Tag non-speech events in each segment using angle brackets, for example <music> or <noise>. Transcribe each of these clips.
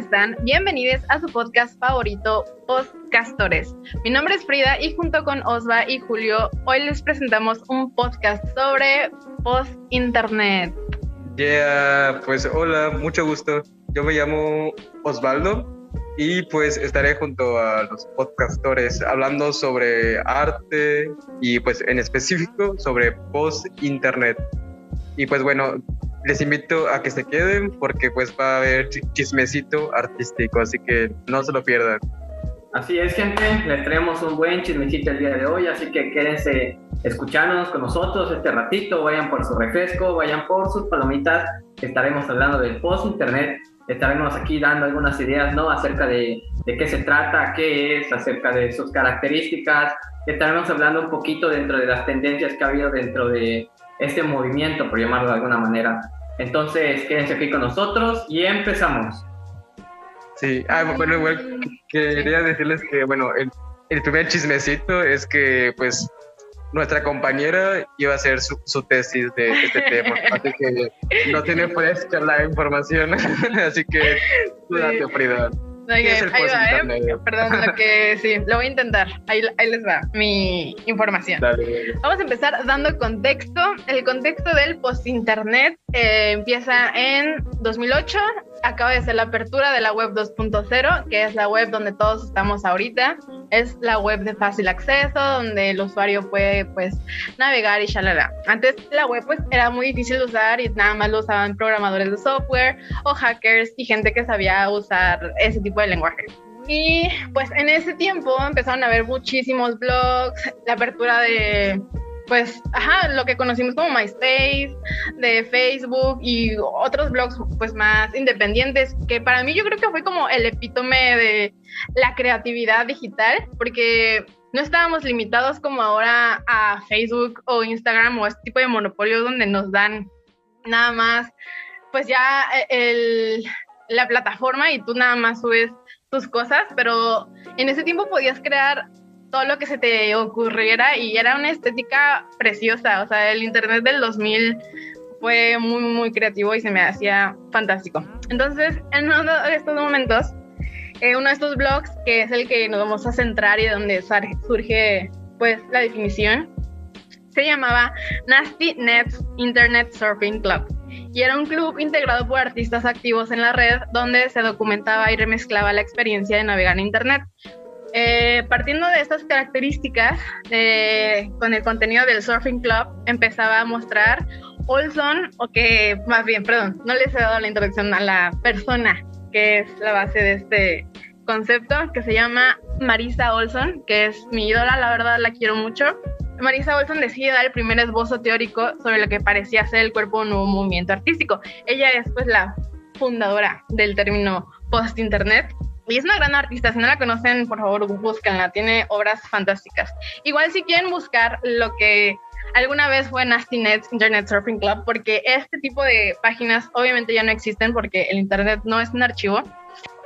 amigues, ¿cómo están? Bienvenidos a su podcast favorito, Podcastores. Mi nombre es Frida y junto con Osva y Julio, hoy les presentamos un podcast sobre post-internet. Yeah, pues hola, mucho gusto. Yo me llamo Osvaldo y pues estaré junto a los podcastores hablando sobre arte y pues en específico sobre post-internet. Y pues bueno, les invito a que se queden porque pues va a haber chismecito artístico, así que no se lo pierdan. Así es, gente, les traemos un buen chismecito el día de hoy, así que quédense escuchándonos con nosotros este ratito, vayan por su refresco, vayan por sus palomitas, estaremos hablando del post-internet, estaremos aquí dando algunas ideas, ¿no? Acerca de, de qué se trata, qué es, acerca de sus características, estaremos hablando un poquito dentro de las tendencias que ha habido dentro de este movimiento, por llamarlo de alguna manera. Entonces, quédense aquí con nosotros y empezamos. Sí, ah, bueno, igual quería decirles que, bueno, el, el primer chismecito es que, pues, nuestra compañera iba a hacer su, su tesis de este <laughs> tema, así que no tiene fresca la información, <laughs> así que cuídate, Frida. Ahí va, ¿eh? Perdón, lo que <laughs> sí, lo voy a intentar. Ahí, ahí les va mi información. Dale. Vamos a empezar dando contexto. El contexto del post-internet eh, empieza en 2008. Acaba de ser la apertura de la web 2.0, que es la web donde todos estamos ahorita. Es la web de fácil acceso, donde el usuario puede pues navegar y shalala. Antes la web pues era muy difícil de usar y nada más lo usaban programadores de software o hackers y gente que sabía usar ese tipo de lenguaje. Y pues en ese tiempo empezaron a haber muchísimos blogs, la apertura de, pues, ajá, lo que conocimos como MySpace, de Facebook y otros blogs pues más independientes, que para mí yo creo que fue como el epítome de la creatividad digital, porque no estábamos limitados como ahora a Facebook o Instagram o este tipo de monopolios donde nos dan nada más, pues ya el, la plataforma y tú nada más subes tus cosas, pero en ese tiempo podías crear todo lo que se te ocurriera y era una estética preciosa, o sea, el Internet del 2000 fue muy, muy creativo y se me hacía fantástico. Entonces, en uno de estos momentos, eh, uno de estos blogs, que es el que nos vamos a centrar y donde surge pues la definición, se llamaba Nasty Nets Internet Surfing Club y era un club integrado por artistas activos en la red donde se documentaba y remezclaba la experiencia de navegar en Internet. Eh, partiendo de estas características, eh, con el contenido del Surfing Club empezaba a mostrar Olson, o que más bien, perdón, no les he dado la introducción a la persona que es la base de este concepto, que se llama Marisa Olson, que es mi ídola, la verdad la quiero mucho. Marisa Olson decide dar el primer esbozo teórico sobre lo que parecía ser el cuerpo de un nuevo movimiento artístico. Ella es pues la fundadora del término post-internet y es una gran artista, si no la conocen, por favor, búscanla, tiene obras fantásticas. Igual si quieren buscar lo que alguna vez fue Nasty Nets Internet Surfing Club, porque este tipo de páginas obviamente ya no existen porque el Internet no es un archivo.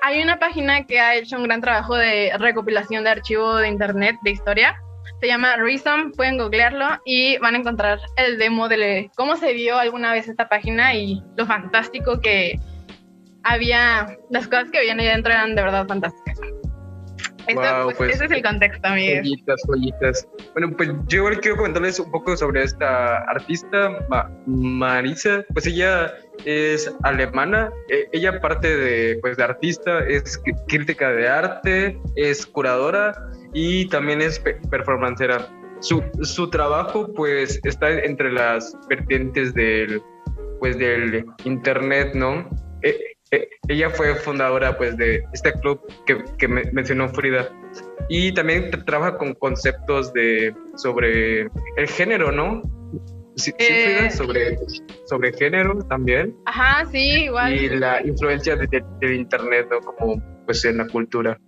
Hay una página que ha hecho un gran trabajo de recopilación de archivo de Internet, de historia, se llama Reason, pueden googlearlo y van a encontrar el demo de cómo se vio alguna vez esta página y lo fantástico que había, las cosas que habían ahí dentro eran de verdad fantásticas. Wow, pues, pues, ese es el contexto, amigos. Joyitas, joyitas. Bueno, pues yo igual quiero comentarles un poco sobre esta artista, Ma- Marisa. Pues ella es alemana. Eh, ella, aparte de, pues, de artista, es crítica de arte, es curadora y también es pe- performancera. Su, su trabajo, pues, está entre las vertientes del, pues, del internet, ¿no? Eh, ella fue fundadora, pues, de este club que, que me- mencionó Frida y también tra- trabaja con conceptos de sobre el género, ¿no? Sí, Eh, Frida, sobre, sobre género también Ajá, sí, igual. y la influencia de- de- del internet, ¿no? Como pues en la cultura.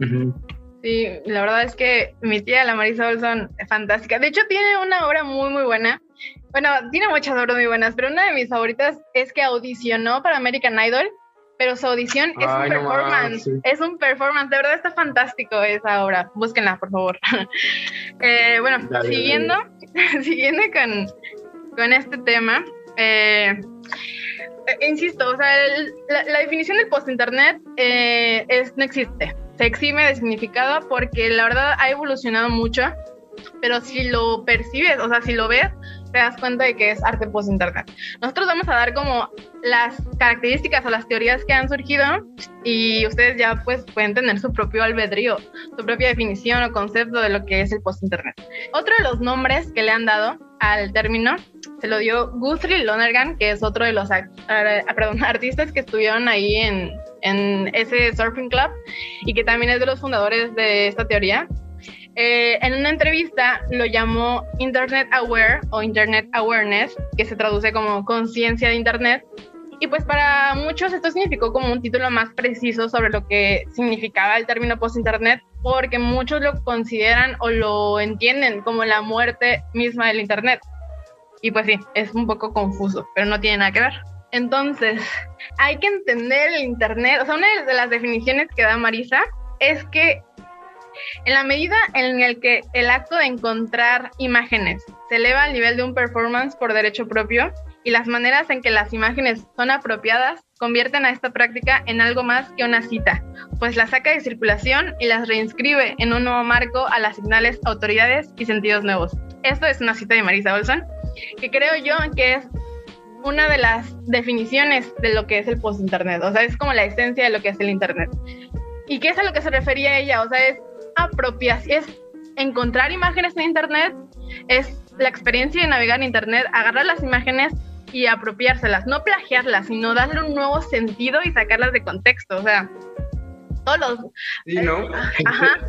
Ujú. Sí, la verdad es que mi tía, la Marisa Olson, es fantástica. De hecho, tiene una obra muy, muy buena. Bueno, tiene muchas obras muy buenas, pero una de mis favoritas es que audicionó para American Idol, pero su audición es Ay, un no performance. sí. Es un performance. De verdad está fantástico esa obra. Búsquenla, por favor. <laughs> Eh, bueno, Dale, siguiendo, <laughs> siguiendo con, con este tema, Eh, eh, insisto, o sea, la, definición del post-internet eh, es, no existe. Se exime de significado porque la verdad ha evolucionado mucho, pero si lo percibes, o sea, si lo ves, te das cuenta de que es arte post-internet. Nosotros vamos a dar como las características o las teorías que han surgido y ustedes ya pues pueden tener su propio albedrío, su propia definición o concepto de lo que es el post-internet. Otro de los nombres que le han dado al término se lo dio Guthrie Lonergan, que es otro de los ah, <laughs> artistas que estuvieron ahí en, en ese Surfing Club y que también es de los fundadores de esta teoría. Eh, en una entrevista lo llamó Internet Aware o Internet Awareness, que se traduce como conciencia de Internet. Y pues para muchos esto significó como un título más preciso sobre lo que significaba el término post-Internet, porque muchos lo consideran o lo entienden como la muerte misma del Internet. Y pues sí, es un poco confuso, pero no tiene nada que ver. Entonces, hay que entender el Internet. O sea, una de las definiciones que da Marisa es que en la medida en el que el acto de encontrar imágenes se eleva al nivel de un performance por derecho propio y las maneras en que las imágenes son apropiadas convierten a esta práctica en algo más que una cita, pues las saca de circulación y las reinscribe en un nuevo marco a las señales, autoridades y sentidos nuevos. Esto es una cita de Marisa Olson, que creo yo que es una de las definiciones de lo que es el post-internet, o sea, es como la esencia de lo que es el internet. ¿Y qué es a lo que se refería ella? O sea, es apropiación, es encontrar imágenes en Internet, es la experiencia de navegar en Internet, agarrar las imágenes y apropiárselas, no plagiarlas, sino darle un nuevo sentido y sacarlas de contexto, o sea, todos los... Sí, ¿no?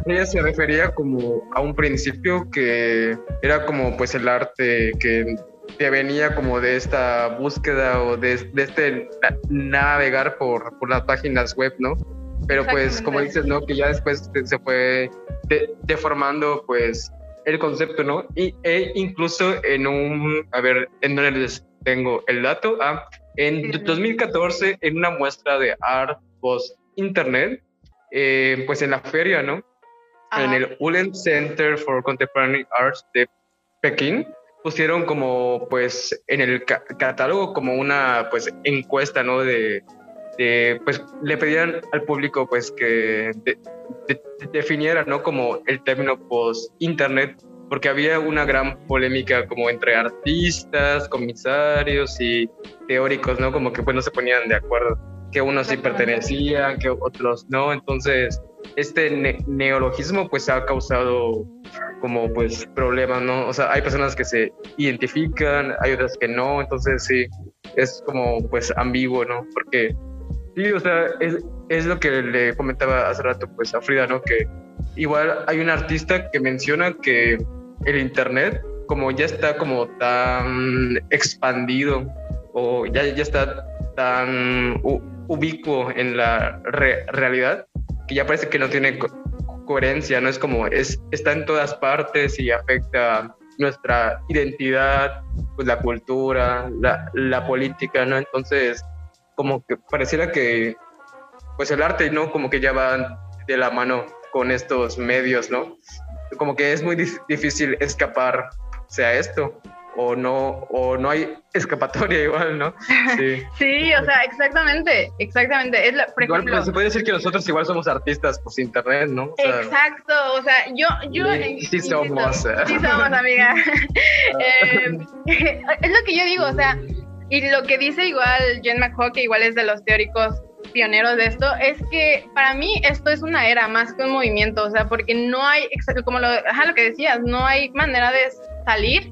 Ella se refería como a un principio que era como pues el arte que, que venía como de esta búsqueda o de, de este navegar por, por las páginas web, ¿no? Pero pues como dices, ¿no? Que ya después se fue deformando pues el concepto, ¿no? Y, e incluso en un, a ver, en donde les tengo el dato, ah, en 2014 en una muestra de art post internet, eh, pues en la feria, ¿no? En el Ulen Center for Contemporary Arts de Pekín, pusieron como pues en el catálogo como una pues encuesta, ¿no? De pues le pedían al público pues que definiera, ¿no? Como el término post-internet, porque había una gran polémica como entre artistas, comisarios y teóricos, ¿no? Como que pues no se ponían de acuerdo, que unos sí pertenecían, que otros no, entonces este neologismo pues ha causado como pues problemas, ¿no? O sea, hay personas que se identifican, hay otras que no, entonces sí, es como pues ambiguo, ¿no? Porque Sí, o sea, es, es, lo que le comentaba hace rato pues a Frida, ¿no? Que igual hay un artista que menciona que el Internet como ya está como tan expandido o ya, ya está tan ubicuo en la realidad que ya parece que no tiene coherencia, no es como es está en todas partes y afecta nuestra identidad, pues la cultura, la, la política, ¿no? Entonces, como que pareciera que pues el arte, ¿no? Como que ya va de la mano con estos medios, ¿no? Como que es muy difícil escapar sea esto o no o no hay escapatoria <laughs> igual, ¿no? Sí, <laughs> sí o sea, exactamente, exactamente. Es igual pues, se puede decir que nosotros igual somos artistas pues internet, ¿no? exacto, o sea, yo yo sí, somos. Sí somos, amiga. <laughs> Eh, es lo que yo digo, o sea, y lo que dice igual Jen McHugh, que igual es de los teóricos pioneros de esto, es que para mí esto es una era más que un movimiento, o sea, porque no hay, como lo, lo que decías, no hay manera de salir.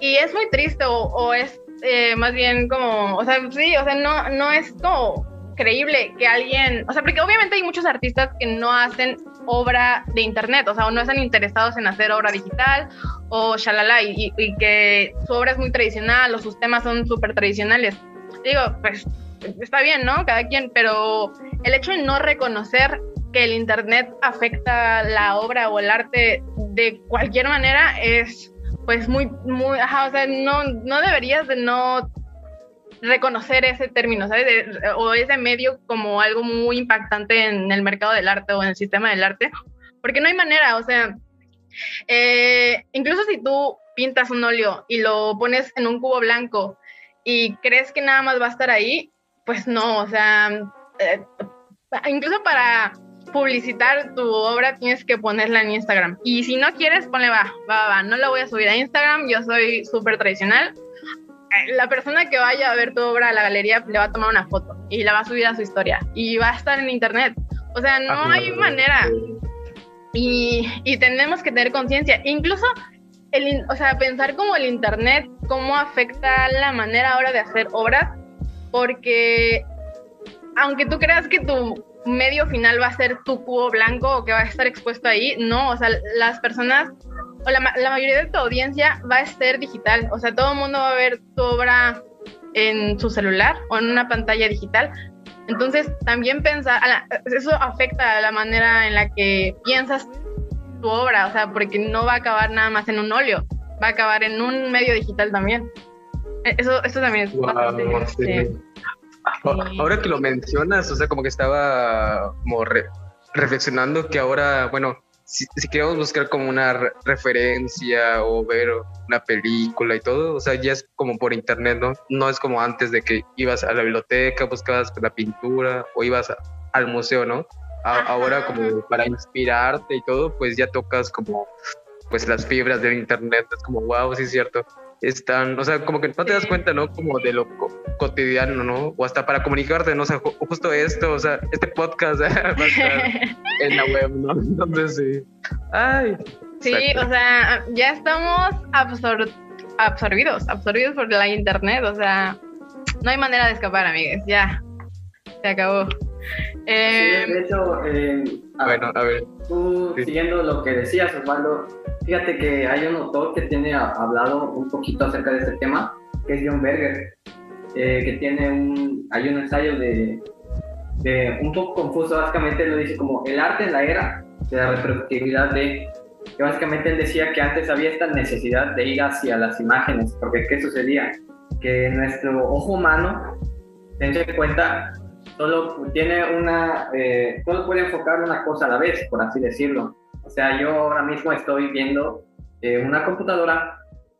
Y es muy triste o, es eh, más bien como, o sea, sí, o sea, no, no es como creíble que alguien, o sea, porque obviamente hay muchos artistas que no hacen obra de internet, o sea, o no están interesados en hacer obra digital o shalala, y, y que su obra es muy tradicional o sus temas son súper tradicionales. Digo, pues está bien, ¿no? Cada quien, pero el hecho de no reconocer que el internet afecta la obra o el arte de cualquier manera es pues muy, muy, ajá, o sea, no, no deberías de no reconocer ese término, ¿sabes? o ese medio como algo muy impactante en el mercado del arte o en el sistema del arte, porque no hay manera, o sea, eh, incluso si tú pintas un óleo y lo pones en un cubo blanco y crees que nada más va a estar ahí, pues no, o sea, eh, incluso para publicitar tu obra tienes que ponerla en Instagram. Y si no quieres, ponle va, va, va, no la voy a subir a Instagram, yo soy súper tradicional. Eh, la persona que vaya a ver tu obra a la galería le va a tomar una foto y la va a subir a su historia y va a estar en internet. O sea, no ah, hay manera. Y, y, tenemos que tener conciencia. Incluso, el, o sea, pensar como el internet, cómo afecta la manera ahora de hacer obras, porque aunque tú creas que tu medio final va a ser tu cubo blanco o que va a estar expuesto ahí, no, o sea, las personas o la, la mayoría de tu audiencia va a ser digital, o sea, todo el mundo va a ver tu obra en su celular o en una pantalla digital. Entonces, también pensar, eso afecta a la manera en la que piensas tu obra, o sea, porque no va a acabar nada más en un óleo, va a acabar en un medio digital también. E, eso, eso también es bastante... Ahora que lo mencionas, o sea, como que estaba como reflexionando que ahora, bueno, si, queremos buscar como una referencia o ver una película y todo, o sea, ya es como por internet, ¿no? No es como antes de que ibas a la biblioteca, buscabas la pintura o ibas al museo, ¿no? ahora como para inspirarte y todo, pues ya tocas como pues las fibras del internet, es como, wow, sí es cierto están, o sea, como que no te das cuenta, ¿no? Como de lo cotidiano, ¿no? O hasta para comunicarte, ¿no? O sea, justo esto, o sea, este podcast <laughs> va a estar <laughs> en la web, ¿no? Entonces, sí. Ay. Sí, o sea, ya estamos absorbidos, absorbidos por la internet, o sea, no hay manera de escapar, amigues, ya, se acabó. Eh, de hecho, eh, bueno, a ver. Tú, siguiendo lo que decías, Osvaldo, Fíjate que hay un autor que tiene hablado un poquito acerca de este tema, que es John Berger, eh, que tiene un, hay un ensayo de, de, un poco confuso, básicamente lo dice como el arte en la era de la reproductividad de, que básicamente él decía que antes había esta necesidad de ir hacia las imágenes, porque ¿qué sucedía? Que nuestro ojo humano, tense en cuenta, solo tiene una, eh, solo puede enfocar una cosa a la vez, por así decirlo. O sea, yo ahora mismo estoy viendo eh, una computadora,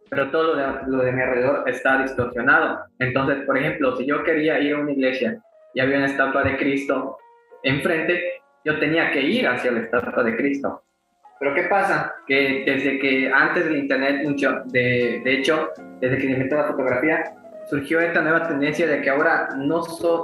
pero todo lo de, lo de mi alrededor está distorsionado. Entonces, por ejemplo, si yo quería ir a una iglesia y había una estatua de Cristo enfrente, yo tenía que ir hacia la estatua de Cristo. Pero ¿qué pasa? Que desde que antes del Internet, de, de hecho, desde que inventó la fotografía, surgió esta nueva tendencia de que ahora no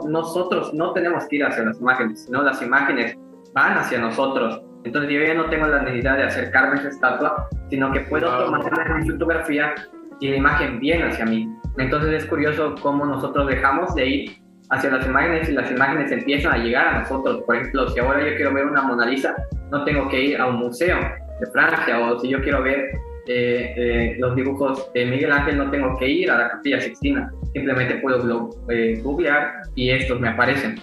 nosotros no tenemos que ir hacia las imágenes, sino las imágenes van hacia nosotros. Entonces yo ya no tengo la necesidad de acercarme a esa estatua, sino que puedo tomar mi fotografía y la imagen viene hacia mí. Entonces es curioso cómo nosotros dejamos de ir hacia las imágenes y las imágenes empiezan a llegar a nosotros. Por ejemplo, si ahora yo quiero ver una Mona Lisa, no tengo que ir a un museo de Francia o si yo quiero ver eh, los dibujos de Miguel Ángel, no tengo que ir a la Capilla Sixtina. Simplemente puedo eh, googlear y estos me aparecen.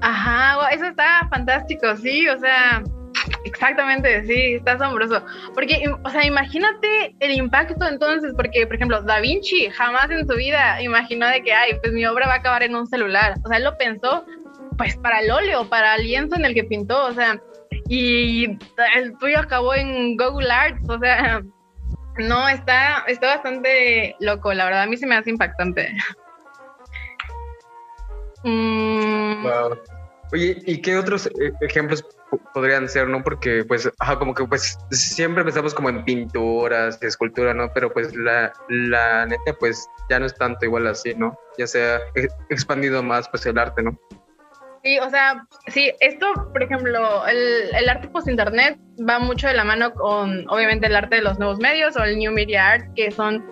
Ajá, eso está fantástico, sí, o sea, Exactamente, sí, está asombroso. Porque, o sea, imagínate el impacto entonces, porque, por ejemplo, Da Vinci jamás en su vida imaginó de que, ay, pues mi obra va a acabar en un celular. O sea, él lo pensó, pues, para el óleo, para el lienzo en el que pintó, o sea, y el tuyo acabó en Google Arts, o sea, no, está, está bastante loco, la verdad, a mí se me hace impactante. Mm. Oye, ¿y qué otros eh, ejemplos podrían ser, ¿no? Porque pues, como que pues siempre pensamos como en pinturas, escultura, ¿no? Pero pues la, la neta pues ya no es tanto igual así, ¿no? Ya se ha expandido más pues el arte, ¿no? Sí, o sea, sí, esto, por ejemplo, el, arte post-internet va mucho de la mano con, obviamente, el arte de los nuevos medios o el New Media Art, que son,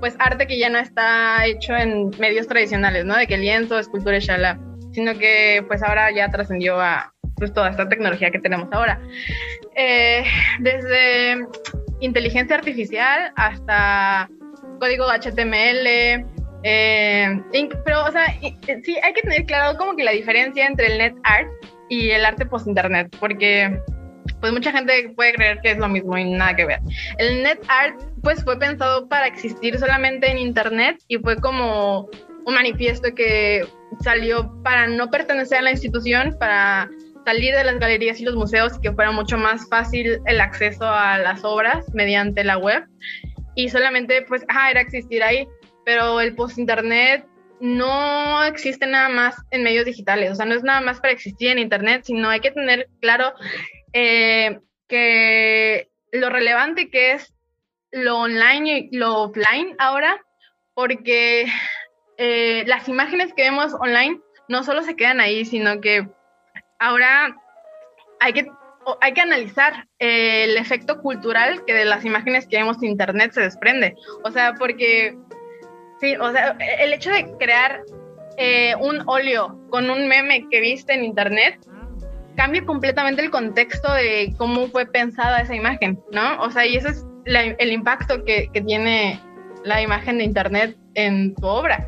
pues, arte que ya no está hecho en medios tradicionales, ¿no? De que lienzo, escultura y shala, sino que, pues, ahora ya trascendió a, pues toda esta tecnología que tenemos ahora. Eh, desde inteligencia artificial hasta código HTML, eh, pero, o sea, sí, hay que tener claro como que la diferencia entre el net art y el arte post-internet, porque pues mucha gente puede creer que es lo mismo y nada que ver. El net art pues fue pensado para existir solamente en internet y fue como un manifiesto que salió para no pertenecer a la institución, para salir de las galerías y los museos y que fuera mucho más fácil el acceso a las obras mediante la web y solamente pues ajá, era existir ahí pero el post-internet no existe nada más en medios digitales, o sea, no es nada más para existir en internet, sino hay que tener claro eh, que lo relevante que es lo online y lo offline ahora, porque eh, las imágenes que vemos online no solo se quedan ahí, sino que ahora hay que, hay que analizar eh, el efecto cultural que de las imágenes que vemos en internet se desprende. O sea, porque, sí, o sea, el hecho de crear eh, un óleo con un meme que viste en internet cambia completamente el contexto de cómo fue pensada esa imagen, ¿no? O sea, y ese es el impacto que, tiene la imagen de internet en tu obra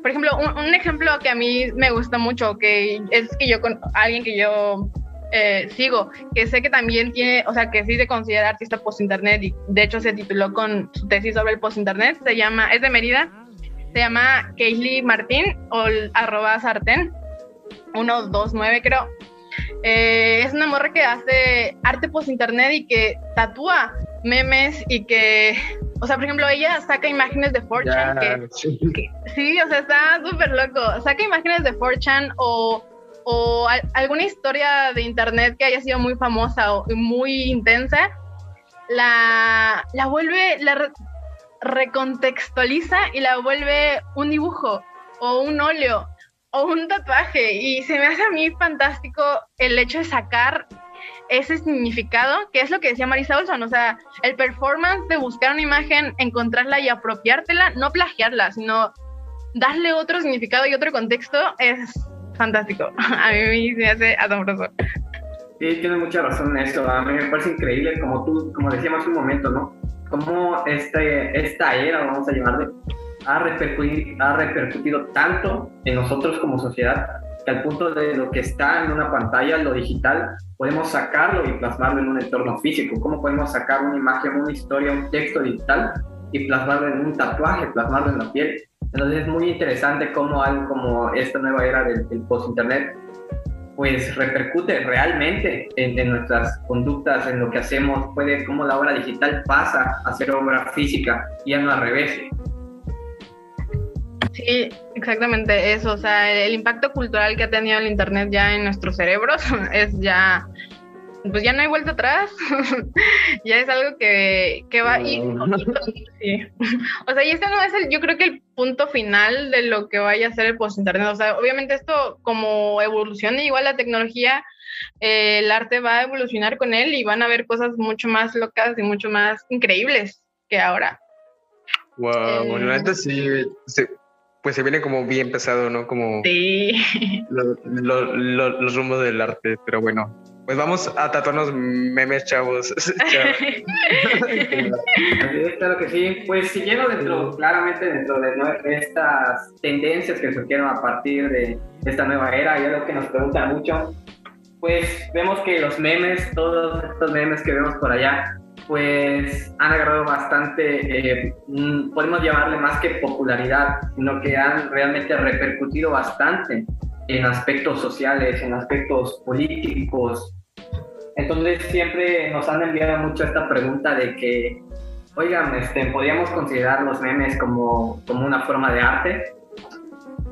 por ejemplo, un, ejemplo que a mí me gusta mucho, que es que yo con alguien que yo eh, sigo, que sé que también tiene, o sea, que sí se considera artista post-internet y de hecho se tituló con su tesis sobre el post-internet, se llama, es de Mérida, se llama Kaylee Martín o arroba sartén, 129 creo. Eh, es una morra que hace arte post-internet y que tatúa memes y que o sea, por ejemplo, ella saca imágenes de 4chan que, sí. o sea, está súper loco. Saca imágenes de 4chan o, o alguna historia de internet que haya sido muy famosa o muy intensa, la, la vuelve, la recontextualiza y la vuelve un dibujo o un óleo o un tatuaje. Y se me hace a mí fantástico el hecho de sacar ese significado, que es lo que decía Marisa Olson, o sea, el performance de buscar una imagen, encontrarla y apropiártela, no plagiarla, sino darle otro significado y otro contexto, es fantástico. <laughs> A mí me hace asombroso. Sí, tiene mucha razón en eso. A mí me parece increíble, como tú, como decíamos un momento, ¿no? Cómo este, esta era, vamos a llamarle, ha repercutido, ha repercutido tanto en nosotros como sociedad al punto de lo que está en una pantalla, lo digital, podemos sacarlo y plasmarlo en un entorno físico. ¿Cómo podemos sacar una imagen, una historia, un texto digital y plasmarlo en un tatuaje, plasmarlo en la piel? Entonces es muy interesante cómo algo como esta nueva era del, post-internet pues repercute realmente en, nuestras conductas, en lo que hacemos, puede cómo la obra digital pasa a ser obra física y ya no al revés. Sí, exactamente eso. O sea, el, impacto cultural que ha tenido el Internet ya en nuestros cerebros <laughs> es ya, pues ya no hay vuelta atrás. <laughs> ya es algo que, que va y, <laughs> sí. O sea, y este no es el, yo creo que el punto final de lo que vaya a ser el post-internet. O sea, obviamente esto como evoluciona igual la tecnología, eh, el arte va a evolucionar con él y van a haber cosas mucho más locas y mucho más increíbles que ahora. Wow, bueno, eh, sí, pues se viene como bien pesado, ¿no? Como sí. los rumbos del arte, pero bueno. Pues vamos a tatuarnos memes, chavos. <laughs> <laughs> claro que sí. Pues siguiendo dentro, claramente dentro de estas tendencias que surgieron a partir de esta nueva era, y algo que nos preguntan mucho, pues vemos que los memes, todos estos memes que vemos por allá, pues han agarrado bastante, eh, mm, podemos llamarle más que popularidad, sino que han realmente repercutido bastante en aspectos sociales, en aspectos políticos. Entonces siempre nos han enviado mucho esta pregunta de que, oigan, este, ¿podríamos considerar los memes como, como una forma de arte?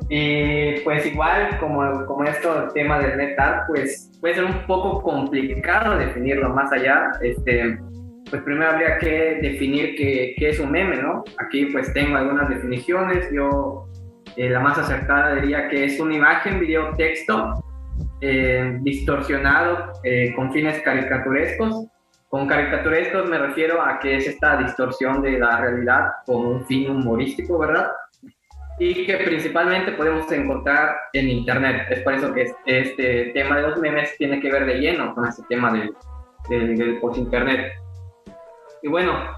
Y pues igual, como, como esto, el tema del net art, pues puede ser un poco complicado definirlo más allá. Este, pues primero habría que definir qué, qué, es un meme, ¿no? Aquí pues tengo algunas definiciones, yo eh, la más acertada diría que es una imagen, video, texto eh, distorsionado eh, con fines caricaturescos. Con caricaturescos me refiero a que es esta distorsión de la realidad con un fin humorístico, ¿verdad? Y que principalmente podemos encontrar en Internet. Es por eso que este tema de los memes tiene que ver de lleno con este tema del, del, del post-internet. Y bueno,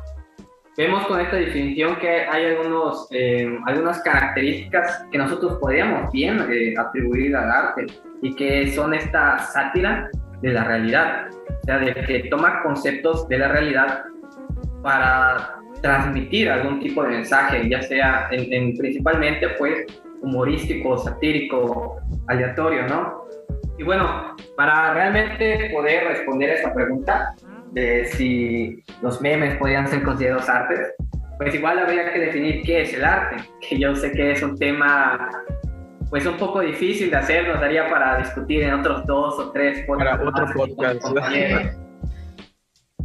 vemos con esta definición que hay algunos, eh, algunas características que nosotros podríamos bien eh, atribuir al arte y que son esta sátira de la realidad, o sea, de que toma conceptos de la realidad para transmitir algún tipo de mensaje, ya sea en, principalmente pues humorístico, satírico, aleatorio, ¿no? Y bueno, para realmente poder responder a esta pregunta, de si los memes podrían ser considerados artes, pues igual habría que definir qué es el arte, que yo sé que es un tema pues un poco difícil de hacer, nos daría para discutir en otros dos o tres podcasts. Para otro podcast.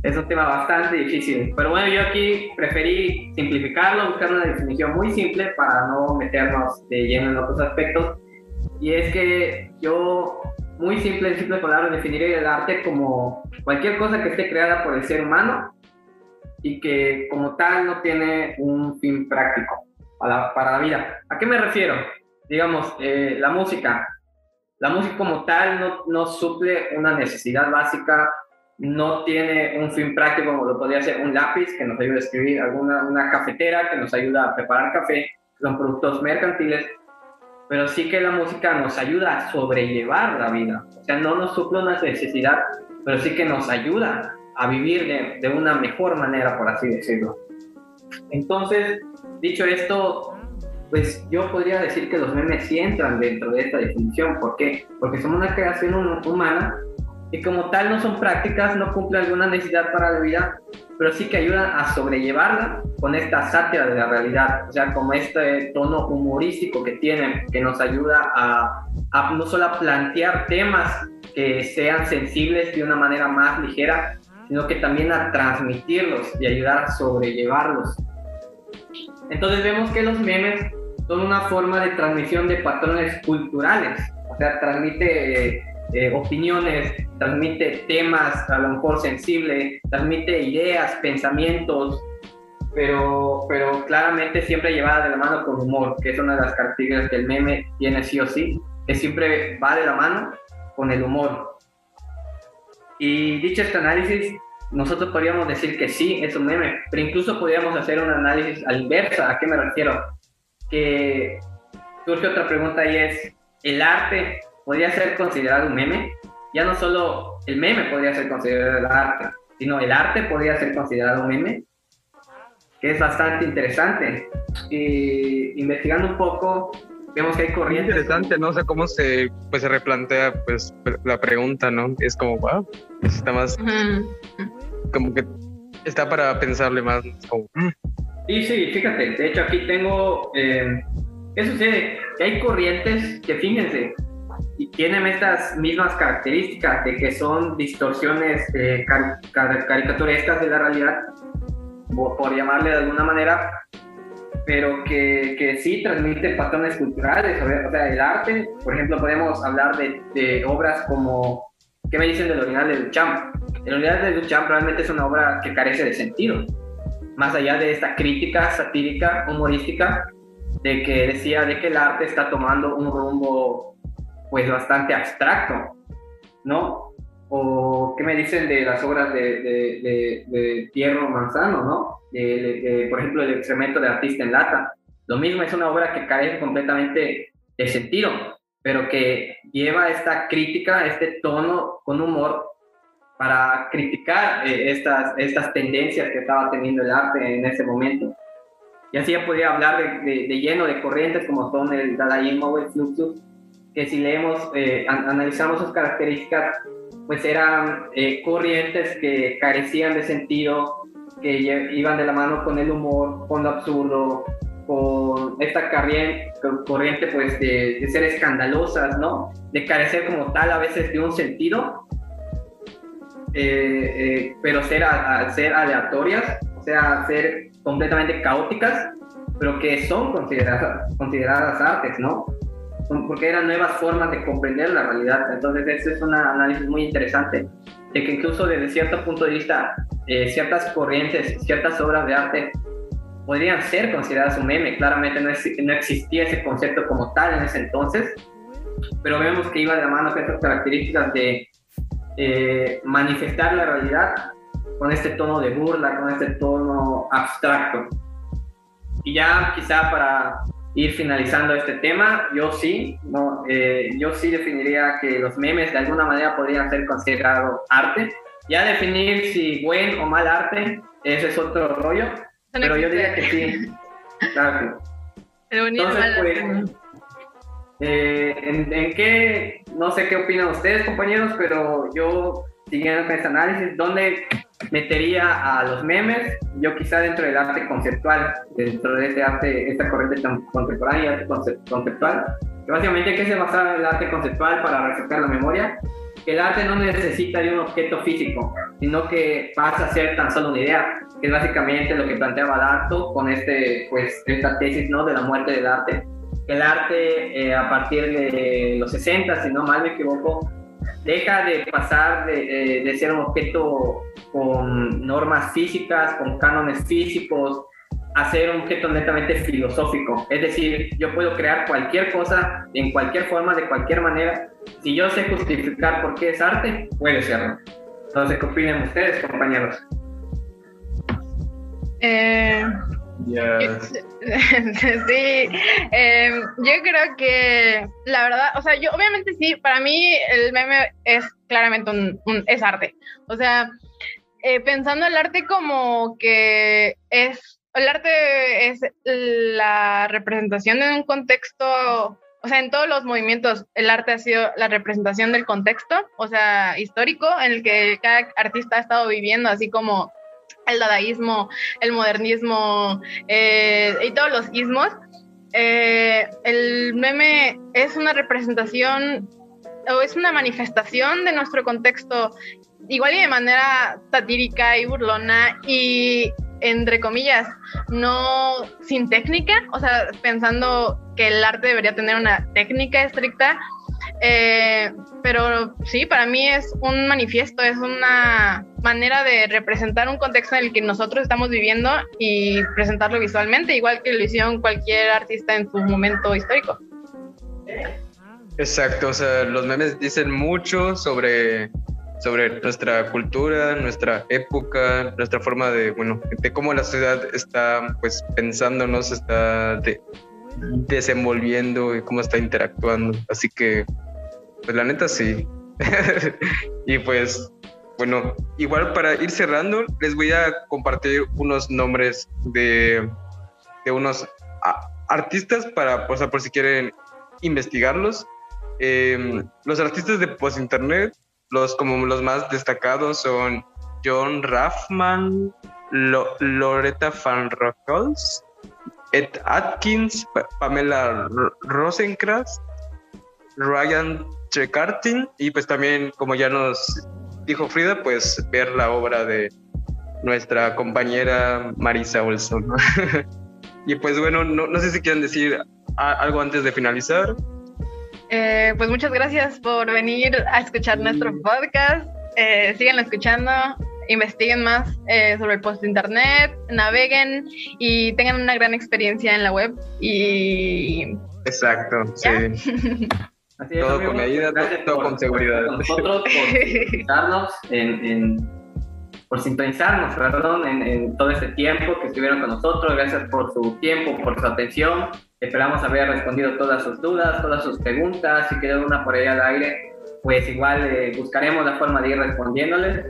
Es un tema bastante difícil, pero bueno, yo aquí preferí simplificarlo, buscar una definición muy simple para no meternos de lleno en otros aspectos. Y es que yo, muy simple, en simple palabras, definiría el arte como cualquier cosa que esté creada por el ser humano y que como tal no tiene un fin práctico para, para la vida. ¿A qué me refiero? Digamos, eh, la música. La música como tal no, no suple una necesidad básica, no tiene un fin práctico como lo podría ser un lápiz que nos ayuda a escribir, alguna una cafetera que nos ayuda a preparar café, son productos mercantiles, pero sí que la música nos ayuda a sobrellevar la vida. O sea, no nos suple una necesidad, pero sí que nos ayuda a vivir de, de una mejor manera, por así decirlo. Entonces, dicho esto, pues yo podría decir que los memes sí entran dentro de esta definición. ¿Por qué? Porque son una creación humana y como tal no son prácticas, no cumplen alguna necesidad para la vida, pero sí que ayudan a sobrellevarla con esta sátira de la realidad, o sea, como este tono humorístico que tienen, que nos ayuda a, no solo a plantear temas que sean sensibles de una manera más ligera, sino que también a transmitirlos y ayudar a sobrellevarlos. Entonces vemos que los memes son una forma de transmisión de patrones culturales, o sea, transmite eh, eh, opiniones, transmite temas a lo mejor sensibles, transmite ideas, pensamientos, pero, pero claramente siempre llevada de la mano con humor, que es una de las características que el meme tiene sí o sí, que siempre va de la mano con el humor. Y dicho este análisis, nosotros podríamos decir que sí, es un meme, pero incluso podríamos hacer un análisis al inversa. ¿A qué me refiero? Que surge otra pregunta y es, ¿el arte podría ser considerado un meme? Ya no solo el meme podría ser considerado el arte, sino el arte podría ser considerado un meme, que es bastante interesante. Y investigando un poco, vemos que hay corrientes. Interesante, ¿no? O sea, cómo se, pues, se replantea pues, la pregunta, ¿no? Es como, wow, está más. Como que está para pensarle más. Como, mm". Sí, sí, fíjate. De hecho, aquí tengo. Eh, ¿Qué sucede? Que hay corrientes que, fíjense, y tienen estas mismas características de que son distorsiones eh, caricaturescas de la realidad, por llamarle de alguna manera, pero que, que sí transmite patrones culturales. O sea, el arte, por ejemplo, podemos hablar de, de obras como, ¿qué me dicen del original de Duchamp? El original de Duchamp realmente es una obra que carece de sentido, más allá de esta crítica satírica, humorística, de que decía de que el arte está tomando un rumbo pues bastante abstracto, ¿no? O qué me dicen de las obras de, de, de, de Manzano, ¿no? por ejemplo, el excremento de artista en lata. Lo mismo es una obra que carece completamente de sentido, pero que lleva esta crítica, este tono con humor para criticar eh, estas, estas tendencias que estaba teniendo el arte en ese momento. Y así ya podría hablar de, de, lleno de corrientes como son el dadaísmo o el fluxus, que si leemos, eh, analizamos sus características, pues eran eh, corrientes que carecían de sentido, que iban de la mano con el humor, con lo absurdo, con esta corriente pues de, ser escandalosas, ¿no? De carecer como tal a veces de un sentido, eh, eh, pero ser, ser aleatorias, o sea, ser completamente caóticas, pero que son consideradas, consideradas artes, ¿no? Porque eran nuevas formas de comprender la realidad. Entonces, eso es un análisis muy interesante, de que incluso desde cierto punto de vista eh, ciertas corrientes, ciertas obras de arte podrían ser consideradas un meme. Claramente no, no, existía ese concepto como tal en ese entonces, pero vemos que iba de la mano con estas características de eh, manifestar la realidad con este tono de burla, con este tono abstracto. Y ya quizá para ir finalizando este tema, yo sí, no, eh, yo sí definiría que los memes de alguna manera podrían ser considerados arte, ya definir si buen o mal arte, ese es otro rollo, pero yo diría que sí. Claro. Entonces, pues, eh, ¿en, ¿en, qué, no sé qué opinan ustedes, compañeros, pero yo, siguiendo con este análisis, ¿dónde metería a los memes, yo quizá dentro del arte conceptual, dentro de este arte, esta corriente contemporánea, arte conceptual, que básicamente que se basa el arte conceptual para reflejar la memoria, el arte no necesita de un objeto físico, sino que pasa a ser tan solo una idea, que es básicamente lo que planteaba Darto con este, pues, esta tesis ¿no? de la muerte del arte. El arte eh, a partir de los 60, si no mal me equivoco, deja de pasar de, de, ser un objeto con normas físicas, con cánones físicos, a ser un objeto netamente filosófico. Es decir, yo puedo crear cualquier cosa en cualquier forma, de cualquier manera. Si yo sé justificar por qué es arte, puede serlo. Entonces, ¿qué opinan ustedes, compañeros? Eh, <laughs> sí, em, yo creo que la verdad, o sea, yo obviamente sí, para mí el meme es claramente un, es arte. O sea, eh, pensando el arte como que es, el arte es la representación de un contexto, o sea, en todos los movimientos el arte ha sido la representación del contexto, o sea, histórico, en el que cada artista ha estado viviendo, así como el dadaísmo, el modernismo eh, y todos los ismos. Eh, el meme es una representación o es una manifestación de nuestro contexto igual y de manera satírica y burlona y entre comillas, no sin técnica, o sea, pensando que el arte debería tener una técnica estricta, eh, pero sí, para mí es un manifiesto, es una manera de representar un contexto en el que nosotros estamos viviendo y presentarlo visualmente, igual que lo hicieron cualquier artista en su momento histórico. Exacto, o sea, los memes dicen mucho sobre, sobre nuestra cultura, nuestra época, nuestra forma de, bueno, de cómo la sociedad está pues pensando, ¿no? Se está desenvolviendo y cómo está interactuando. Así que pues la neta sí. <laughs> y pues, bueno, igual para ir cerrando, les voy a compartir unos nombres de, de unos artistas para, o sea, por si quieren investigarlos. Em, los artistas de post-internet, los como los más destacados son John Raffman, Loretta Van Rockels, Ed Atkins, Pamela Rosencrantz, Ryan Trecartin y pues también, como ya nos dijo Frida, pues ver la obra de nuestra compañera Marisa Olson. <laughs> y pues bueno, no, sé si quieren decir algo antes de finalizar. Eh, pues muchas gracias por venir a escuchar nuestro podcast. Eh, sigan escuchando, investiguen más eh, sobre el post internet, naveguen y tengan una gran experiencia en la web. Y exacto, sí. <laughs> todo con medida, todo, con seguridad. nosotros por <laughs> sintonizarnos en, por sintonizarnos, perdón, en, todo este tiempo que estuvieron con nosotros. Gracias por su tiempo, por su atención. Esperamos haber respondido todas sus dudas, todas sus preguntas. Si quedó una por ahí al aire, pues igual eh, buscaremos la forma de ir respondiéndoles.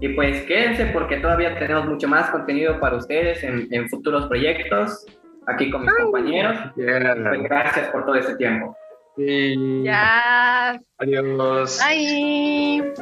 Y pues quédense porque todavía tenemos mucho más contenido para ustedes en, futuros proyectos aquí con mis compañeros. Pues gracias por todo este tiempo. Sí. Ya. Adiós. Bye.